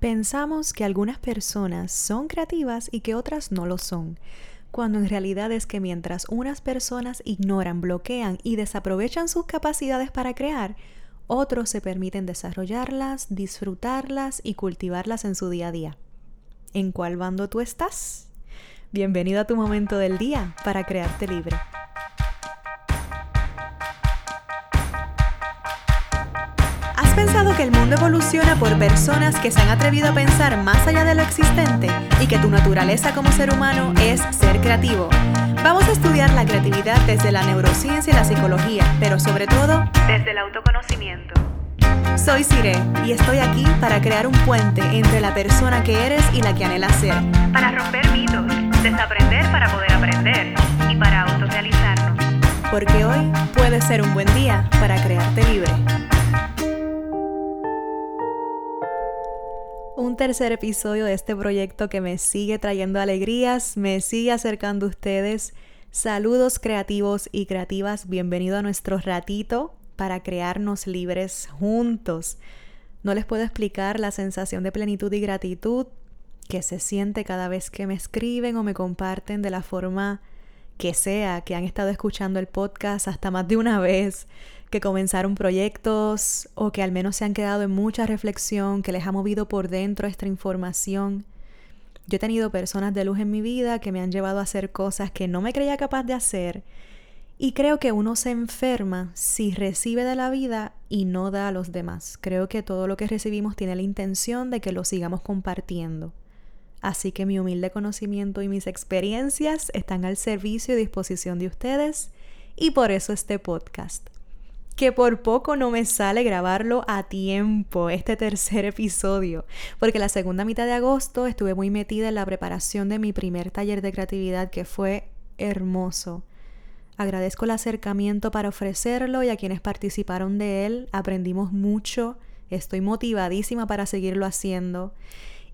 Pensamos que algunas personas son creativas y que otras no lo son, cuando en realidad es que mientras unas personas ignoran, bloquean y desaprovechan sus capacidades para crear, otros se permiten desarrollarlas, disfrutarlas y cultivarlas en su día a día. ¿En cuál bando tú estás? Bienvenido a tu momento del día para crearte libre. Pensado que el mundo evoluciona por personas que se han atrevido a pensar más allá de lo existente y que tu naturaleza como ser humano es ser creativo? Vamos a estudiar la creatividad desde la neurociencia y la psicología, pero sobre todo desde el autoconocimiento. Soy Sire y estoy aquí para crear un puente entre la persona que eres y la que anhelas ser. Para romper mitos, desaprender para poder aprender y para autorrealizarnos. Porque hoy puede ser un buen día para crearte libre. Un tercer episodio de este proyecto que me sigue trayendo alegrías, me sigue acercando a ustedes. Saludos creativos y creativas, bienvenido a nuestro ratito para crearnos libres juntos. No les puedo explicar la sensación de plenitud y gratitud que se siente cada vez que me escriben o me comparten de la forma que sea, que han estado escuchando el podcast hasta más de una vez que comenzaron proyectos o que al menos se han quedado en mucha reflexión, que les ha movido por dentro esta información. Yo he tenido personas de luz en mi vida que me han llevado a hacer cosas que no me creía capaz de hacer y creo que uno se enferma si recibe de la vida y no da a los demás. Creo que todo lo que recibimos tiene la intención de que lo sigamos compartiendo. Así que mi humilde conocimiento y mis experiencias están al servicio y disposición de ustedes y por eso este podcast que por poco no me sale grabarlo a tiempo, este tercer episodio, porque la segunda mitad de agosto estuve muy metida en la preparación de mi primer taller de creatividad que fue hermoso. Agradezco el acercamiento para ofrecerlo y a quienes participaron de él, aprendimos mucho, estoy motivadísima para seguirlo haciendo.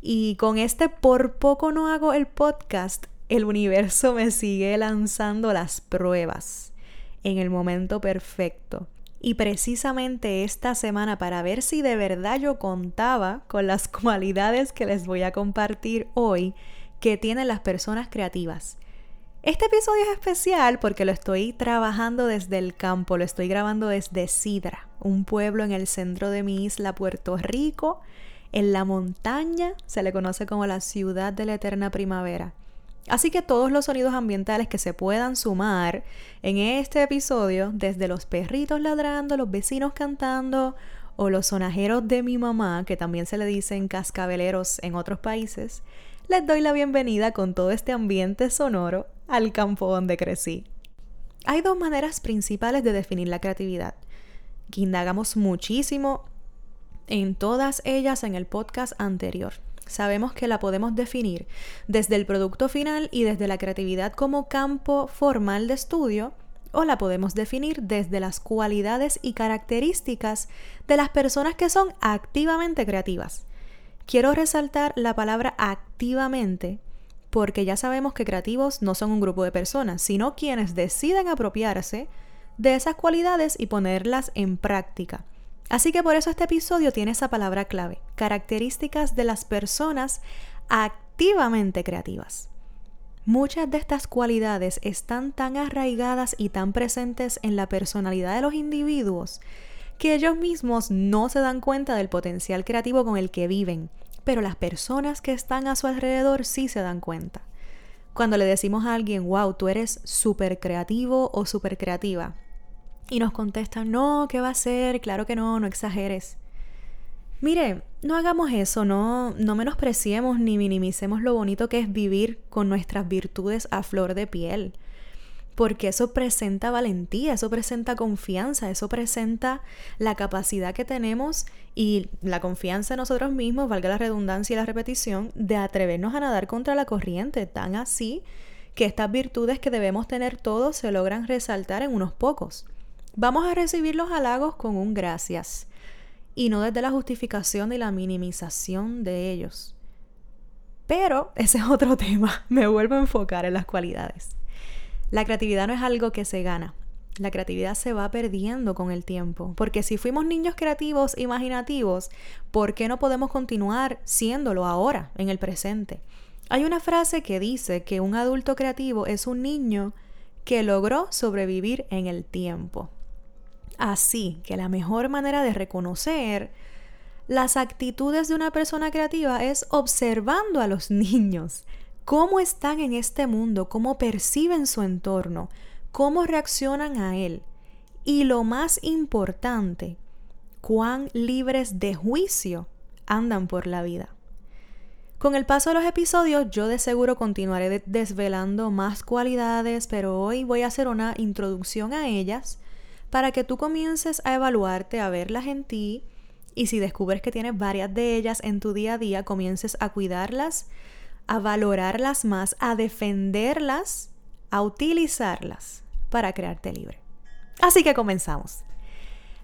Y con este por poco no hago el podcast, el universo me sigue lanzando las pruebas en el momento perfecto. Y precisamente esta semana, para ver si de verdad yo contaba con las cualidades que les voy a compartir hoy que tienen las personas creativas. Este episodio es especial porque lo estoy trabajando desde el campo, lo estoy grabando desde Sidra, un pueblo en el centro de mi isla, Puerto Rico, en la montaña, se le conoce como la ciudad de la eterna primavera. Así que todos los sonidos ambientales que se puedan sumar en este episodio, desde los perritos ladrando, los vecinos cantando o los sonajeros de mi mamá, que también se le dicen cascabeleros en otros países, les doy la bienvenida con todo este ambiente sonoro al campo donde crecí. Hay dos maneras principales de definir la creatividad, que indagamos muchísimo en todas ellas en el podcast anterior sabemos que la podemos definir desde el producto final y desde la creatividad como campo formal de estudio, o la podemos definir desde las cualidades y características de las personas que son activamente creativas. Quiero resaltar la palabra activamente porque ya sabemos que creativos no son un grupo de personas, sino quienes deciden apropiarse de esas cualidades y ponerlas en práctica. Así que por eso este episodio tiene esa palabra clave, características de las personas activamente creativas. Muchas de estas cualidades están tan arraigadas y tan presentes en la personalidad de los individuos que ellos mismos no se dan cuenta del potencial creativo con el que viven, pero las personas que están a su alrededor sí se dan cuenta. Cuando le decimos a alguien, wow, tú eres súper creativo o súper creativa, y nos contestan, no, ¿qué va a ser? Claro que no, no exageres. Mire, no hagamos eso, no, no menospreciemos ni minimicemos lo bonito que es vivir con nuestras virtudes a flor de piel. Porque eso presenta valentía, eso presenta confianza, eso presenta la capacidad que tenemos y la confianza en nosotros mismos, valga la redundancia y la repetición, de atrevernos a nadar contra la corriente, tan así que estas virtudes que debemos tener todos se logran resaltar en unos pocos. Vamos a recibir los halagos con un gracias y no desde la justificación y la minimización de ellos. Pero ese es otro tema, me vuelvo a enfocar en las cualidades. La creatividad no es algo que se gana, la creatividad se va perdiendo con el tiempo. Porque si fuimos niños creativos, imaginativos, ¿por qué no podemos continuar siéndolo ahora, en el presente? Hay una frase que dice que un adulto creativo es un niño que logró sobrevivir en el tiempo. Así que la mejor manera de reconocer las actitudes de una persona creativa es observando a los niños, cómo están en este mundo, cómo perciben su entorno, cómo reaccionan a él. Y lo más importante, cuán libres de juicio andan por la vida. Con el paso de los episodios yo de seguro continuaré desvelando más cualidades, pero hoy voy a hacer una introducción a ellas para que tú comiences a evaluarte, a verlas en ti y si descubres que tienes varias de ellas en tu día a día, comiences a cuidarlas, a valorarlas más, a defenderlas, a utilizarlas para crearte libre. Así que comenzamos.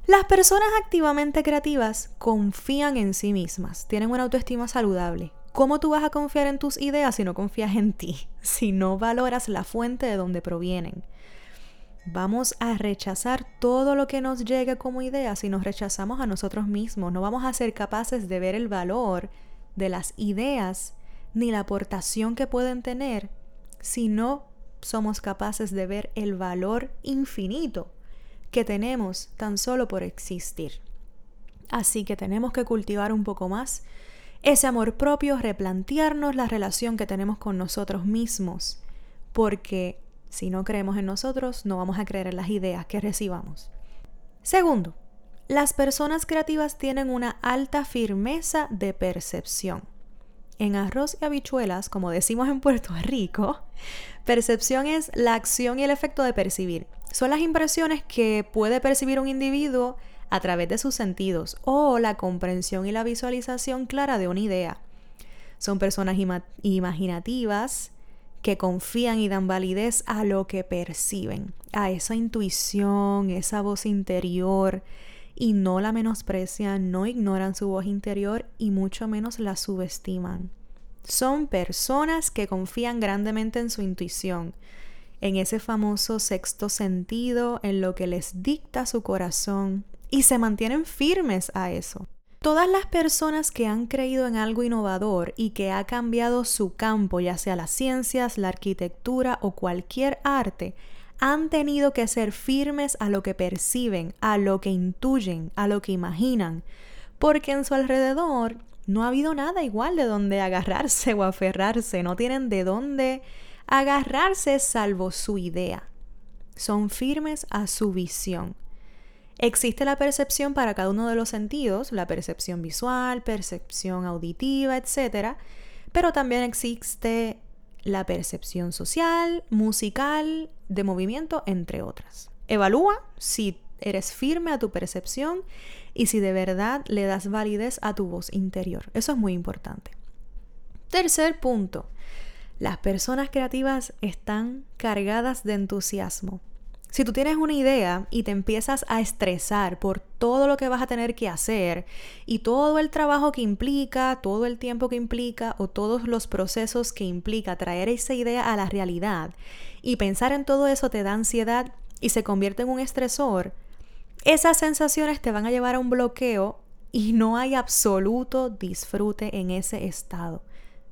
Las personas activamente creativas confían en sí mismas, tienen una autoestima saludable. ¿Cómo tú vas a confiar en tus ideas si no confías en ti? Si no valoras la fuente de donde provienen. Vamos a rechazar todo lo que nos llegue como idea si nos rechazamos a nosotros mismos. No vamos a ser capaces de ver el valor de las ideas ni la aportación que pueden tener si no somos capaces de ver el valor infinito que tenemos tan solo por existir. Así que tenemos que cultivar un poco más ese amor propio, replantearnos la relación que tenemos con nosotros mismos, porque si no creemos en nosotros, no vamos a creer en las ideas que recibamos. Segundo, las personas creativas tienen una alta firmeza de percepción. En arroz y habichuelas, como decimos en Puerto Rico, percepción es la acción y el efecto de percibir. Son las impresiones que puede percibir un individuo a través de sus sentidos o la comprensión y la visualización clara de una idea. Son personas imaginativas, que confían y dan validez a lo que perciben, a esa intuición, esa voz interior, y no la menosprecian, no ignoran su voz interior y mucho menos la subestiman. Son personas que confían grandemente en su intuición, en ese famoso sexto sentido, en lo que les dicta su corazón, y se mantienen firmes a eso. Todas las personas que han creído en algo innovador y que ha cambiado su campo, ya sea las ciencias, la arquitectura o cualquier arte, han tenido que ser firmes a lo que perciben, a lo que intuyen, a lo que imaginan, porque en su alrededor no ha habido nada igual de donde agarrarse o aferrarse, no tienen de dónde agarrarse salvo su idea. Son firmes a su visión. Existe la percepción para cada uno de los sentidos, la percepción visual, percepción auditiva, etc. Pero también existe la percepción social, musical, de movimiento, entre otras. Evalúa si eres firme a tu percepción y si de verdad le das validez a tu voz interior. Eso es muy importante. Tercer punto. Las personas creativas están cargadas de entusiasmo. Si tú tienes una idea y te empiezas a estresar por todo lo que vas a tener que hacer y todo el trabajo que implica, todo el tiempo que implica o todos los procesos que implica traer esa idea a la realidad y pensar en todo eso te da ansiedad y se convierte en un estresor, esas sensaciones te van a llevar a un bloqueo y no hay absoluto disfrute en ese estado.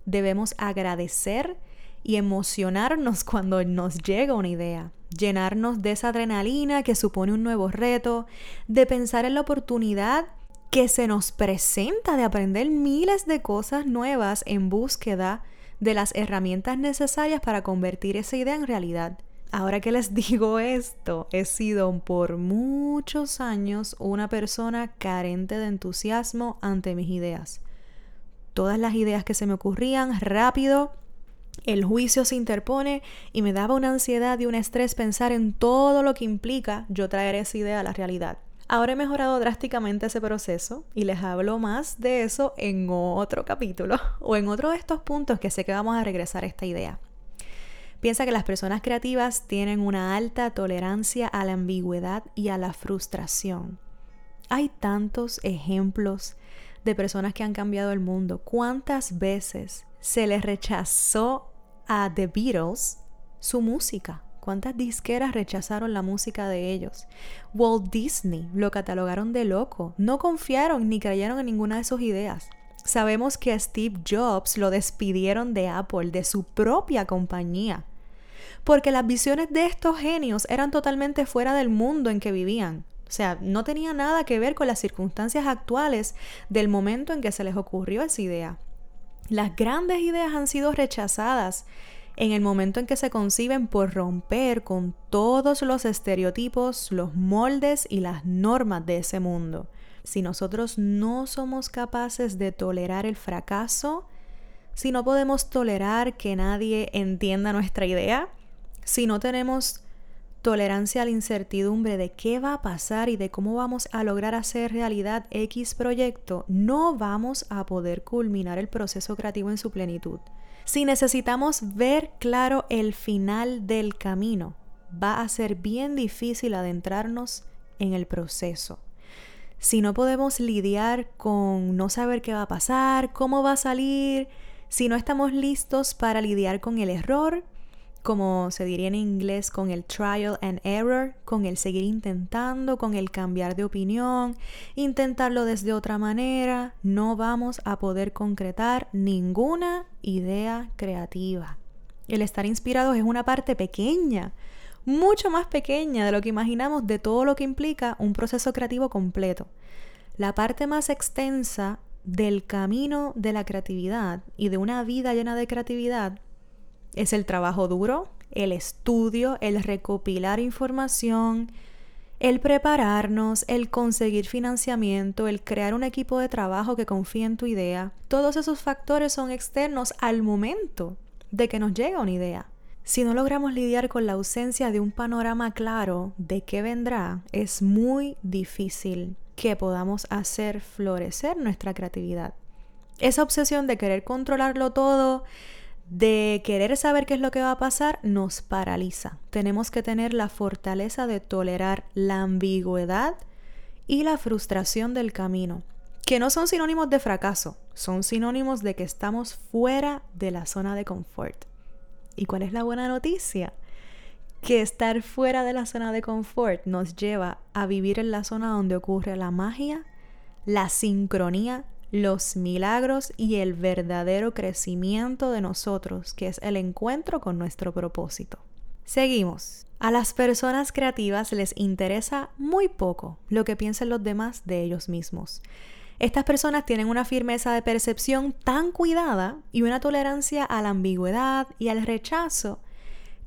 Debemos agradecer y emocionarnos cuando nos llega una idea, llenarnos de esa adrenalina que supone un nuevo reto, de pensar en la oportunidad que se nos presenta de aprender miles de cosas nuevas en búsqueda de las herramientas necesarias para convertir esa idea en realidad. Ahora que les digo esto, he sido por muchos años una persona carente de entusiasmo ante mis ideas. Todas las ideas que se me ocurrían rápido el juicio se interpone y me daba una ansiedad y un estrés pensar en todo lo que implica yo traer esa idea a la realidad. Ahora he mejorado drásticamente ese proceso y les hablo más de eso en otro capítulo o en otro de estos puntos que sé que vamos a regresar a esta idea. Piensa que las personas creativas tienen una alta tolerancia a la ambigüedad y a la frustración. Hay tantos ejemplos de personas que han cambiado el mundo. ¿Cuántas veces se les rechazó a The Beatles su música ¿Cuántas disqueras rechazaron la música de ellos? Walt Disney lo catalogaron de loco. No confiaron ni creyeron en ninguna de sus ideas. Sabemos que Steve Jobs lo despidieron de Apple, de su propia compañía, porque las visiones de estos genios eran totalmente fuera del mundo en que vivían. O sea, no tenía nada que ver con las circunstancias actuales del momento en que se les ocurrió esa idea. Las grandes ideas han sido rechazadas en el momento en que se conciben por romper con todos los estereotipos, los moldes y las normas de ese mundo. Si nosotros no somos capaces de tolerar el fracaso, si no podemos tolerar que nadie entienda nuestra idea, si no tenemos tolerancia a la incertidumbre de qué va a pasar y de cómo vamos a lograr hacer realidad X proyecto, no vamos a poder culminar el proceso creativo en su plenitud. Si necesitamos ver claro el final del camino, va a ser bien difícil adentrarnos en el proceso. Si no podemos lidiar con no saber qué va a pasar, cómo va a salir, si no estamos listos para lidiar con el error, como se diría en inglés, con el trial and error, con el seguir intentando, con el cambiar de opinión, intentarlo desde otra manera, no vamos a poder concretar ninguna idea creativa. El estar inspirados es una parte pequeña, mucho más pequeña de lo que imaginamos de todo lo que implica un proceso creativo completo. La parte más extensa del camino de la creatividad y de una vida llena de creatividad es el trabajo duro, el estudio, el recopilar información, el prepararnos, el conseguir financiamiento, el crear un equipo de trabajo que confíe en tu idea. Todos esos factores son externos al momento de que nos llega una idea. Si no logramos lidiar con la ausencia de un panorama claro de qué vendrá, es muy difícil que podamos hacer florecer nuestra creatividad. Esa obsesión de querer controlarlo todo, de querer saber qué es lo que va a pasar nos paraliza. Tenemos que tener la fortaleza de tolerar la ambigüedad y la frustración del camino, que no son sinónimos de fracaso, son sinónimos de que estamos fuera de la zona de confort. ¿Y cuál es la buena noticia? Que estar fuera de la zona de confort nos lleva a vivir en la zona donde ocurre la magia, la sincronía los milagros y el verdadero crecimiento de nosotros, que es el encuentro con nuestro propósito. Seguimos. A las personas creativas les interesa muy poco lo que piensen los demás de ellos mismos. Estas personas tienen una firmeza de percepción tan cuidada y una tolerancia a la ambigüedad y al rechazo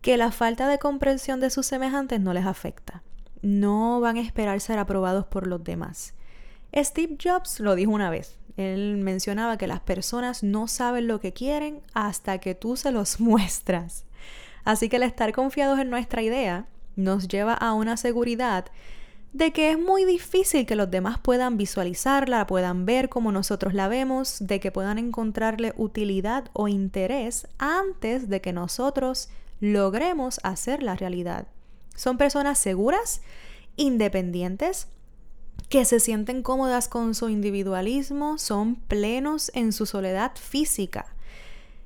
que la falta de comprensión de sus semejantes no les afecta. No van a esperar ser aprobados por los demás. Steve Jobs lo dijo una vez, él mencionaba que las personas no saben lo que quieren hasta que tú se los muestras. Así que el estar confiados en nuestra idea nos lleva a una seguridad de que es muy difícil que los demás puedan visualizarla, puedan ver como nosotros la vemos, de que puedan encontrarle utilidad o interés antes de que nosotros logremos hacer la realidad. Son personas seguras, independientes, que se sienten cómodas con su individualismo, son plenos en su soledad física.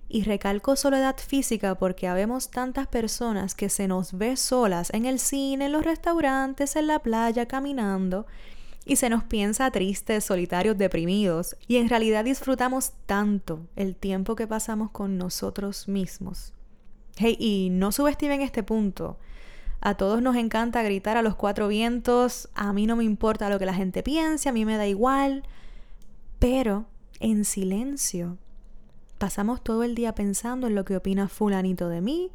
Y recalco soledad física porque habemos tantas personas que se nos ve solas en el cine, en los restaurantes, en la playa, caminando, y se nos piensa tristes, solitarios, deprimidos, y en realidad disfrutamos tanto el tiempo que pasamos con nosotros mismos. Hey, y no subestimen este punto. A todos nos encanta gritar a los cuatro vientos, a mí no me importa lo que la gente piense, a mí me da igual, pero en silencio. Pasamos todo el día pensando en lo que opina fulanito de mí,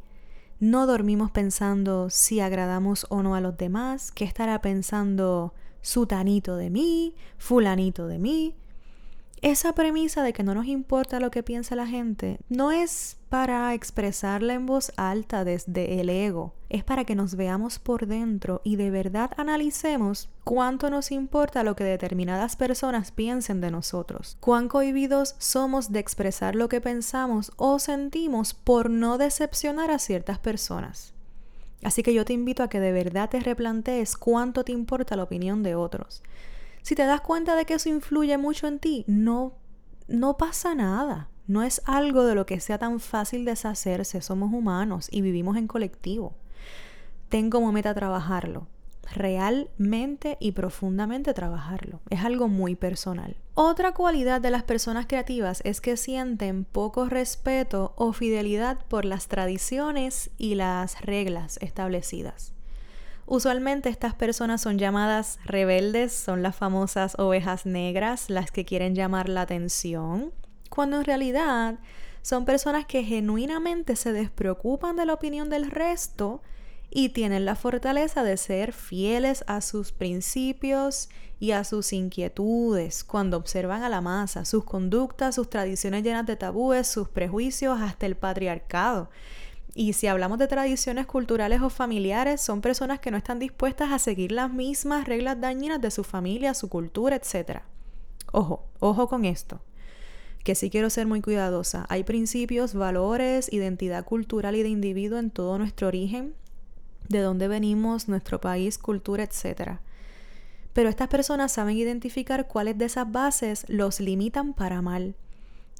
no dormimos pensando si agradamos o no a los demás, qué estará pensando sutanito de mí, fulanito de mí. Esa premisa de que no nos importa lo que piensa la gente no es para expresarla en voz alta desde el ego, es para que nos veamos por dentro y de verdad analicemos cuánto nos importa lo que determinadas personas piensen de nosotros, cuán cohibidos somos de expresar lo que pensamos o sentimos por no decepcionar a ciertas personas. Así que yo te invito a que de verdad te replantees cuánto te importa la opinión de otros. Si te das cuenta de que eso influye mucho en ti, no, no pasa nada. No es algo de lo que sea tan fácil deshacerse. Somos humanos y vivimos en colectivo. ten como meta trabajarlo realmente y profundamente trabajarlo. Es algo muy personal. Otra cualidad de las personas creativas es que sienten poco respeto o fidelidad por las tradiciones y las reglas establecidas. Usualmente estas personas son llamadas rebeldes, son las famosas ovejas negras, las que quieren llamar la atención, cuando en realidad son personas que genuinamente se despreocupan de la opinión del resto y tienen la fortaleza de ser fieles a sus principios y a sus inquietudes cuando observan a la masa, sus conductas, sus tradiciones llenas de tabúes, sus prejuicios, hasta el patriarcado. Y si hablamos de tradiciones culturales o familiares, son personas que no están dispuestas a seguir las mismas reglas dañinas de su familia, su cultura, etc. Ojo, ojo con esto, que sí quiero ser muy cuidadosa. Hay principios, valores, identidad cultural y de individuo en todo nuestro origen de dónde venimos, nuestro país, cultura, etc. Pero estas personas saben identificar cuáles de esas bases los limitan para mal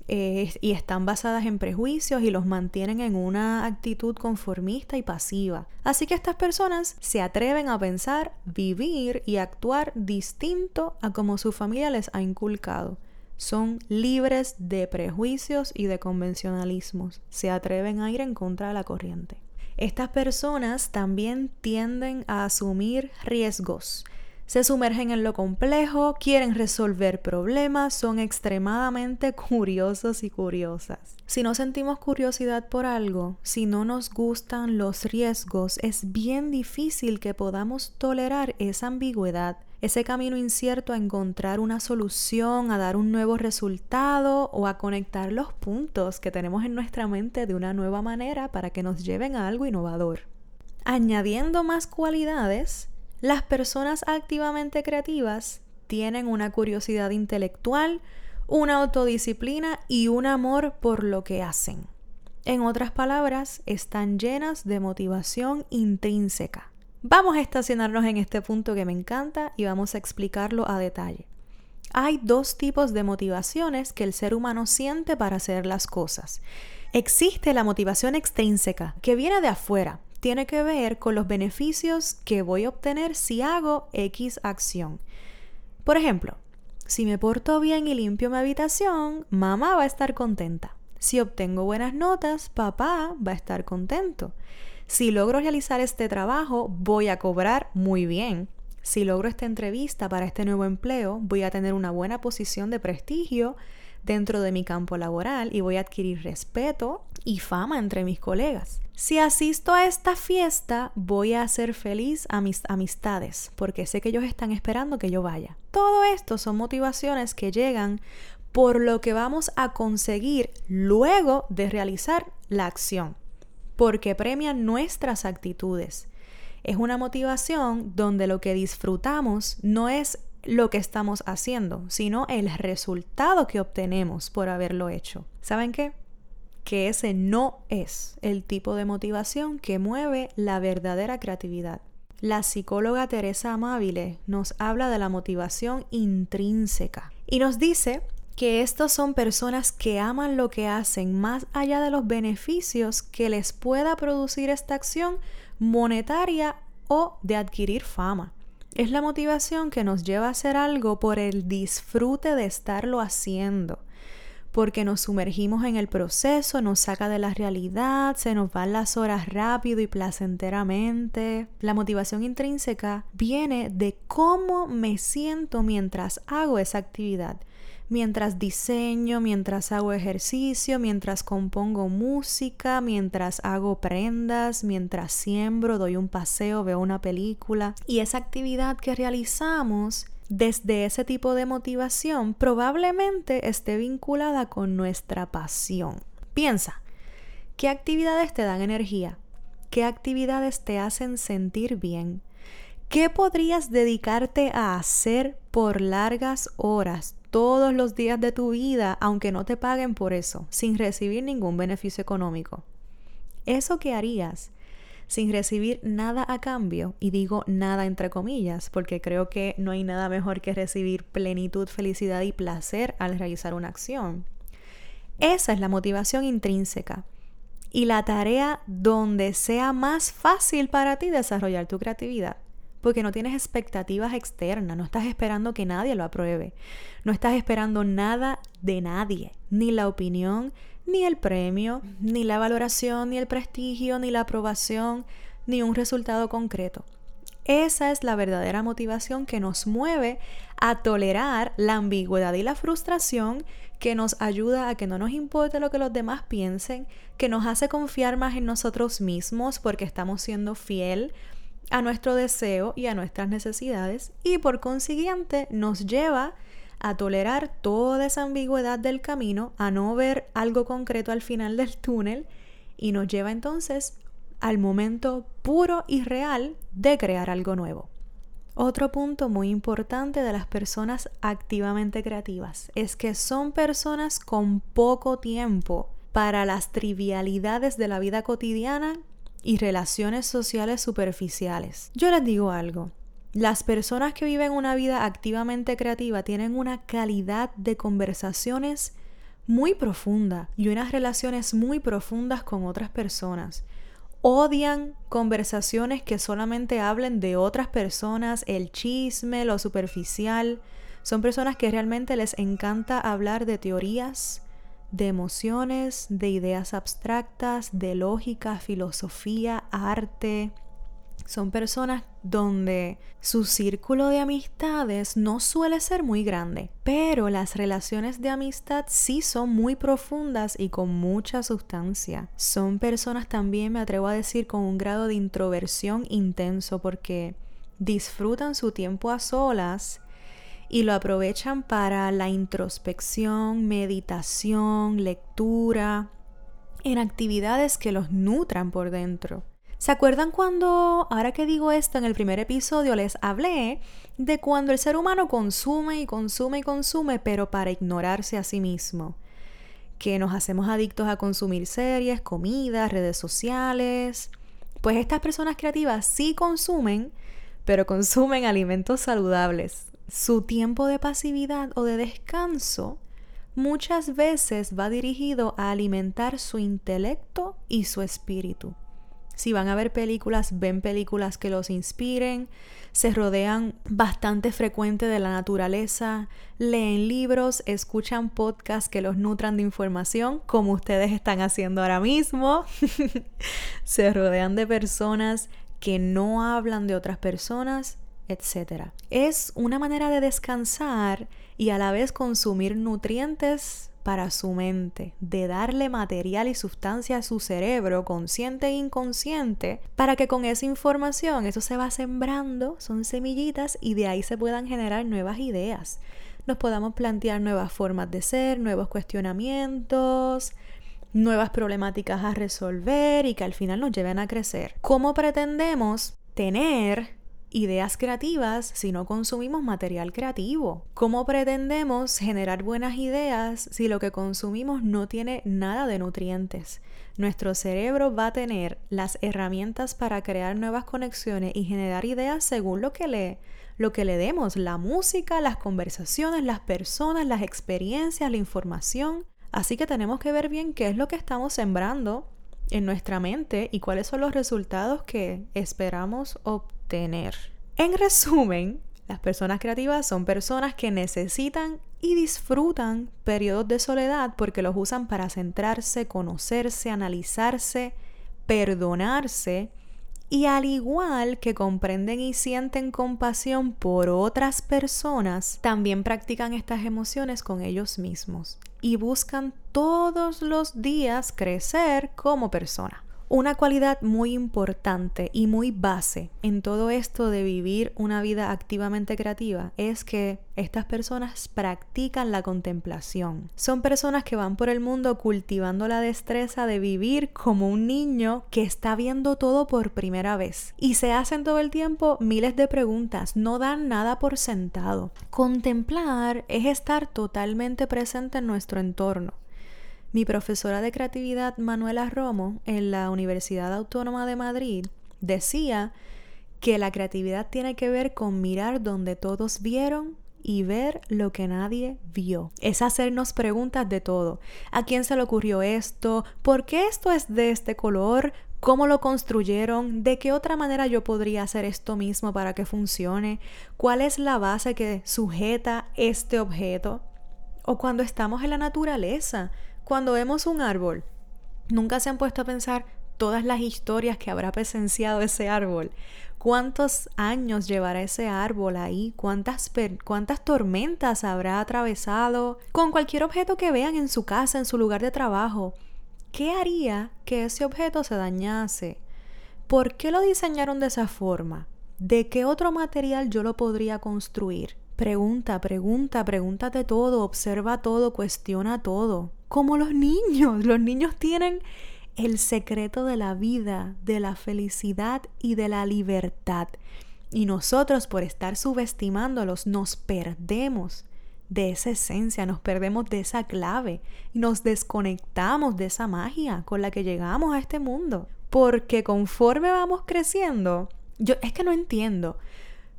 y están basadas en prejuicios y los mantienen en una actitud conformista y pasiva. Así que estas personas se atreven a pensar, vivir y actuar distinto a como su familia les ha inculcado. Son libres de prejuicios y de convencionalismos. Se atreven a ir en contra de la corriente. Estas personas también tienden a asumir riesgos. Se sumergen en lo complejo, quieren resolver problemas, son extremadamente curiosos y curiosas. Si no sentimos curiosidad por algo, si no nos gustan los riesgos, es bien difícil que podamos tolerar esa ambigüedad ese camino incierto a encontrar una solución, a dar un nuevo resultado o a conectar los puntos que tenemos en nuestra mente de una nueva manera para que nos lleven a algo innovador. Añadiendo más cualidades, las personas activamente creativas tienen una curiosidad intelectual, una autodisciplina y un amor por lo que hacen. En otras palabras, están llenas de motivación intrínseca. Vamos a estacionarnos en este punto que me encanta y vamos a explicarlo a detalle. Hay dos tipos de motivaciones que el ser humano siente para hacer las cosas. Existe la motivación extrínseca, que viene de afuera, tiene que ver con los beneficios que voy a obtener si hago X acción. Por ejemplo, si me porto bien y limpio mi habitación, mamá va a estar contenta. Si obtengo buenas notas, papá va a estar contento. Si logro realizar este trabajo, voy a cobrar muy bien. Si logro esta entrevista para este nuevo empleo, voy a tener una buena posición de prestigio dentro de mi campo laboral y voy a adquirir respeto y fama entre mis colegas. Si asisto a esta fiesta, voy a hacer feliz a mis amistades porque sé que ellos están esperando que yo vaya. Todo esto son motivaciones que llegan por lo que vamos a conseguir luego de realizar la acción porque premia nuestras actitudes. Es una motivación donde lo que disfrutamos no es lo que estamos haciendo, sino el resultado que obtenemos por haberlo hecho. ¿Saben qué? Que ese no es el tipo de motivación que mueve la verdadera creatividad. La psicóloga Teresa Amabile nos habla de la motivación intrínseca y nos dice que estos son personas que aman lo que hacen más allá de los beneficios que les pueda producir esta acción monetaria o de adquirir fama. Es la motivación que nos lleva a hacer algo por el disfrute de estarlo haciendo, porque nos sumergimos en el proceso, nos saca de la realidad, se nos van las horas rápido y placenteramente. La motivación intrínseca viene de cómo me siento mientras hago esa actividad mientras diseño, mientras hago ejercicio, mientras compongo música, mientras hago prendas, mientras siembro, doy un paseo, veo una película. Y esa actividad que realizamos desde ese tipo de motivación probablemente esté vinculada con nuestra pasión. Piensa, ¿qué actividades te dan energía? ¿Qué actividades te hacen sentir bien? ¿Qué podrías dedicarte a hacer por largas horas todos los días de tu vida, aunque no te paguen por eso, sin recibir ningún beneficio económico? Eso que harías sin recibir nada a cambio, y digo nada entre comillas, porque creo que no hay nada mejor que recibir plenitud, felicidad y placer al realizar una acción. Esa es la motivación intrínseca. y la tarea donde sea más fácil para ti desarrollar tu creatividad. Porque no tienes expectativas externas, no estás esperando que nadie lo apruebe, no estás esperando nada de nadie, ni la opinión, ni el premio, ni la valoración, ni el prestigio, ni la aprobación, ni un resultado concreto. Esa es la verdadera motivación que nos mueve a tolerar la ambigüedad y la frustración, que nos ayuda a que no nos importe lo que los demás piensen, que nos hace confiar más en nosotros mismos porque estamos siendo fiel a nuestro deseo y a nuestras necesidades y por consiguiente nos lleva a tolerar toda esa ambigüedad del camino, a no ver algo concreto al final del túnel y nos lleva entonces al momento puro y real de crear algo nuevo. Otro punto muy importante de las personas activamente creativas es que son personas con poco tiempo para las trivialidades de la vida cotidiana y relaciones sociales superficiales. Yo les digo algo, las personas que viven una vida activamente creativa tienen una calidad de conversaciones muy profunda y unas relaciones muy profundas con otras personas odian conversaciones que solamente hablen de otras personas, el chisme, lo superficial. Son personas que realmente les encanta hablar de teorías, de emociones, de ideas abstractas, de lógica, filosofía, arte, son personas donde su círculo de amistades no suele ser muy grande, pero las relaciones de amistad sí son muy profundas y con mucha sustancia. Son personas también, me atrevo a decir, con un grado de introversión intenso porque disfrutan su tiempo a solas y lo aprovechan para la introspección, meditación, lectura, en actividades que los nutran por dentro. ¿Se acuerdan cuando, ahora que digo esto, en el primer episodio les hablé de cuando el ser humano consume y consume y consume, pero para ignorarse a sí mismo? Que nos hacemos adictos a consumir series, comidas, redes sociales. Pues estas personas creativas sí consumen, pero consumen alimentos saludables. Su tiempo de pasividad o de descanso muchas veces va dirigido a alimentar su intelecto y su espíritu. Si van a ver películas, ven películas que los inspiren, se rodean bastante frecuente de la naturaleza, leen libros, escuchan podcasts que los nutran de información, como ustedes están haciendo ahora mismo. se rodean de personas que no hablan de otras personas, etc. Es una manera de descansar y a la vez consumir nutrientes para su mente, de darle material y sustancia a su cerebro, consciente e inconsciente, para que con esa información eso se va sembrando, son semillitas y de ahí se puedan generar nuevas ideas. Nos podamos plantear nuevas formas de ser, nuevos cuestionamientos, nuevas problemáticas a resolver y que al final nos lleven a crecer. ¿Cómo pretendemos tener ideas creativas si no consumimos material creativo? ¿Cómo pretendemos generar buenas ideas si lo que consumimos no tiene nada de nutrientes? Nuestro cerebro va a tener las herramientas para crear nuevas conexiones y generar ideas según lo que le lo que le demos, la música, las conversaciones, las personas, las experiencias, la información. Así que tenemos que ver bien qué es lo que estamos sembrando en nuestra mente y cuáles son los resultados que esperamos obtener tener. En resumen, las personas creativas son personas que necesitan y disfrutan periodos de soledad porque los usan para centrarse, conocerse, analizarse, perdonarse y al igual que comprenden y sienten compasión por otras personas, también practican estas emociones con ellos mismos y buscan todos los días crecer como persona. Una cualidad muy importante y muy base en todo esto de vivir una vida activamente creativa es que estas personas practican la contemplación. Son personas que van por el mundo cultivando la destreza de vivir como un niño que está viendo todo por primera vez. Y se hacen todo el tiempo miles de preguntas, no dan nada por sentado. Contemplar es estar totalmente presente en nuestro entorno. Mi profesora de creatividad, Manuela Romo, en la Universidad Autónoma de Madrid, decía que la creatividad tiene que ver con mirar donde todos vieron y ver lo que nadie vio. Es hacernos preguntas de todo. ¿A quién se le ocurrió esto? ¿Por qué esto es de este color? ¿Cómo lo construyeron? ¿De qué otra manera yo podría hacer esto mismo para que funcione? ¿Cuál es la base que sujeta este objeto? O cuando estamos en la naturaleza, cuando vemos un árbol, nunca se han puesto a pensar todas las historias que habrá presenciado ese árbol cuántos años llevará ese árbol ahí, cuántas, cuántas tormentas habrá atravesado, con cualquier objeto que vean en su casa, en su lugar de trabajo. ¿Qué haría que ese objeto se dañase? ¿Por qué lo diseñaron de esa forma? ¿De qué otro material yo lo podría construir? Pregunta, pregunta, pregúntate todo, observa todo, cuestiona todo. Como los niños, los niños tienen el secreto de la vida, de la felicidad y de la libertad. Y nosotros por estar subestimándolos nos perdemos de esa esencia, nos perdemos de esa clave, nos desconectamos de esa magia con la que llegamos a este mundo. Porque conforme vamos creciendo, yo es que no entiendo.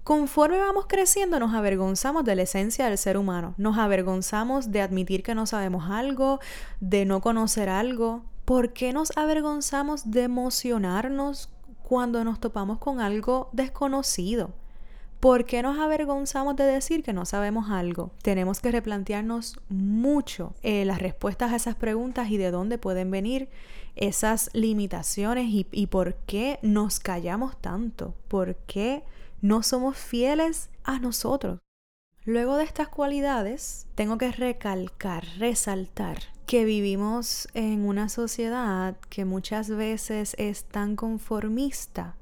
Conforme vamos creciendo nos avergonzamos de la esencia del ser humano, nos avergonzamos de admitir que no sabemos algo, de no conocer algo, ¿Por qué nos avergonzamos de emocionarnos cuando nos topamos con algo desconocido? ¿Por qué nos avergonzamos de decir que no sabemos algo? Tenemos que replantearnos mucho eh, las respuestas a esas preguntas y de dónde pueden venir esas limitaciones y, y por qué nos callamos tanto, por qué no somos fieles a nosotros. Luego de estas cualidades, tengo que recalcar, resaltar que vivimos en una sociedad que muchas veces es tan conformista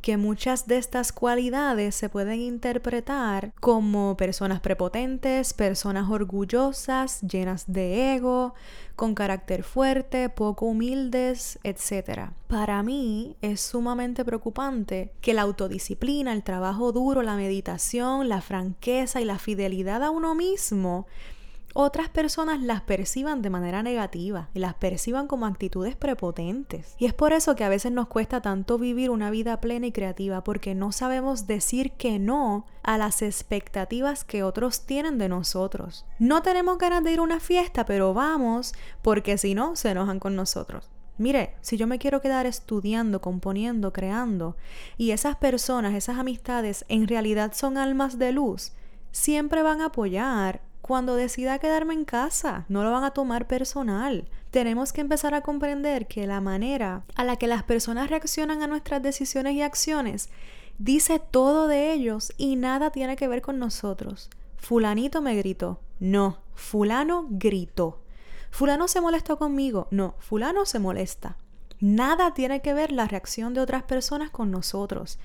que muchas de estas cualidades se pueden interpretar como personas prepotentes, personas orgullosas, llenas de ego, con carácter fuerte, poco humildes, etc. Para mí es sumamente preocupante que la autodisciplina, el trabajo duro, la meditación, la franqueza y la fidelidad a uno mismo otras personas las perciban de manera negativa y las perciban como actitudes prepotentes. Y es por eso que a veces nos cuesta tanto vivir una vida plena y creativa porque no sabemos decir que no a las expectativas que otros tienen de nosotros. No tenemos ganas de ir a una fiesta, pero vamos porque si no, se enojan con nosotros. Mire, si yo me quiero quedar estudiando, componiendo, creando, y esas personas, esas amistades en realidad son almas de luz, siempre van a apoyar cuando decida quedarme en casa. No lo van a tomar personal. Tenemos que empezar a comprender que la manera a la que las personas reaccionan a nuestras decisiones y acciones dice todo de ellos y nada tiene que ver con nosotros. Fulanito me gritó. No, fulano gritó. Fulano se molestó conmigo. No, fulano se molesta. Nada tiene que ver la reacción de otras personas con nosotros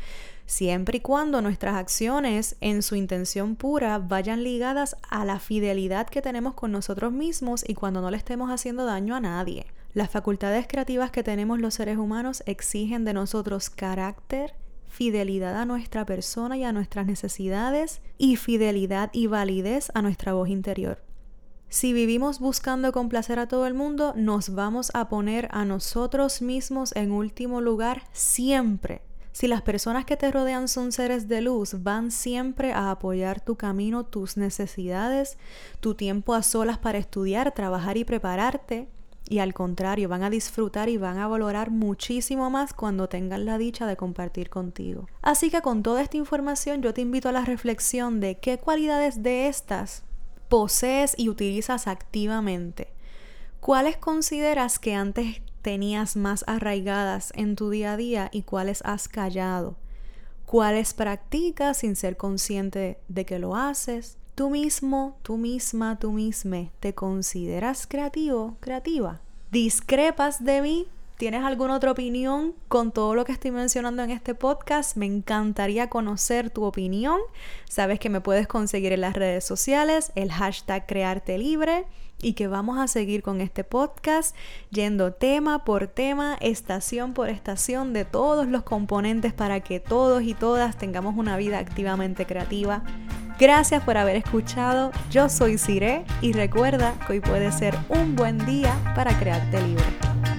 siempre y cuando nuestras acciones en su intención pura vayan ligadas a la fidelidad que tenemos con nosotros mismos y cuando no le estemos haciendo daño a nadie. Las facultades creativas que tenemos los seres humanos exigen de nosotros carácter, fidelidad a nuestra persona y a nuestras necesidades y fidelidad y validez a nuestra voz interior. Si vivimos buscando complacer a todo el mundo, nos vamos a poner a nosotros mismos en último lugar siempre si las personas que te rodean son seres de luz, van siempre a apoyar tu camino, tus necesidades, tu tiempo a solas para estudiar, trabajar y prepararte. Y al contrario, van a disfrutar y van a valorar muchísimo más cuando tengan la dicha de compartir contigo. Así que con toda esta información yo te invito a la reflexión de qué cualidades de estas posees y utilizas activamente. ¿Cuáles consideras que antes tenías más arraigadas en tu día a día y cuáles has callado, cuáles practicas sin ser consciente de que lo haces. Tú mismo, tú misma, tú misma, ¿te consideras creativo, creativa? ¿Discrepas de mí? ¿Tienes alguna otra opinión con todo lo que estoy mencionando en este podcast? Me encantaría conocer tu opinión. Sabes que me puedes conseguir en las redes sociales, el hashtag Crearte Libre y que vamos a seguir con este podcast yendo tema por tema, estación por estación de todos los componentes para que todos y todas tengamos una vida activamente creativa. Gracias por haber escuchado. Yo soy Cire y recuerda que hoy puede ser un buen día para crearte libre.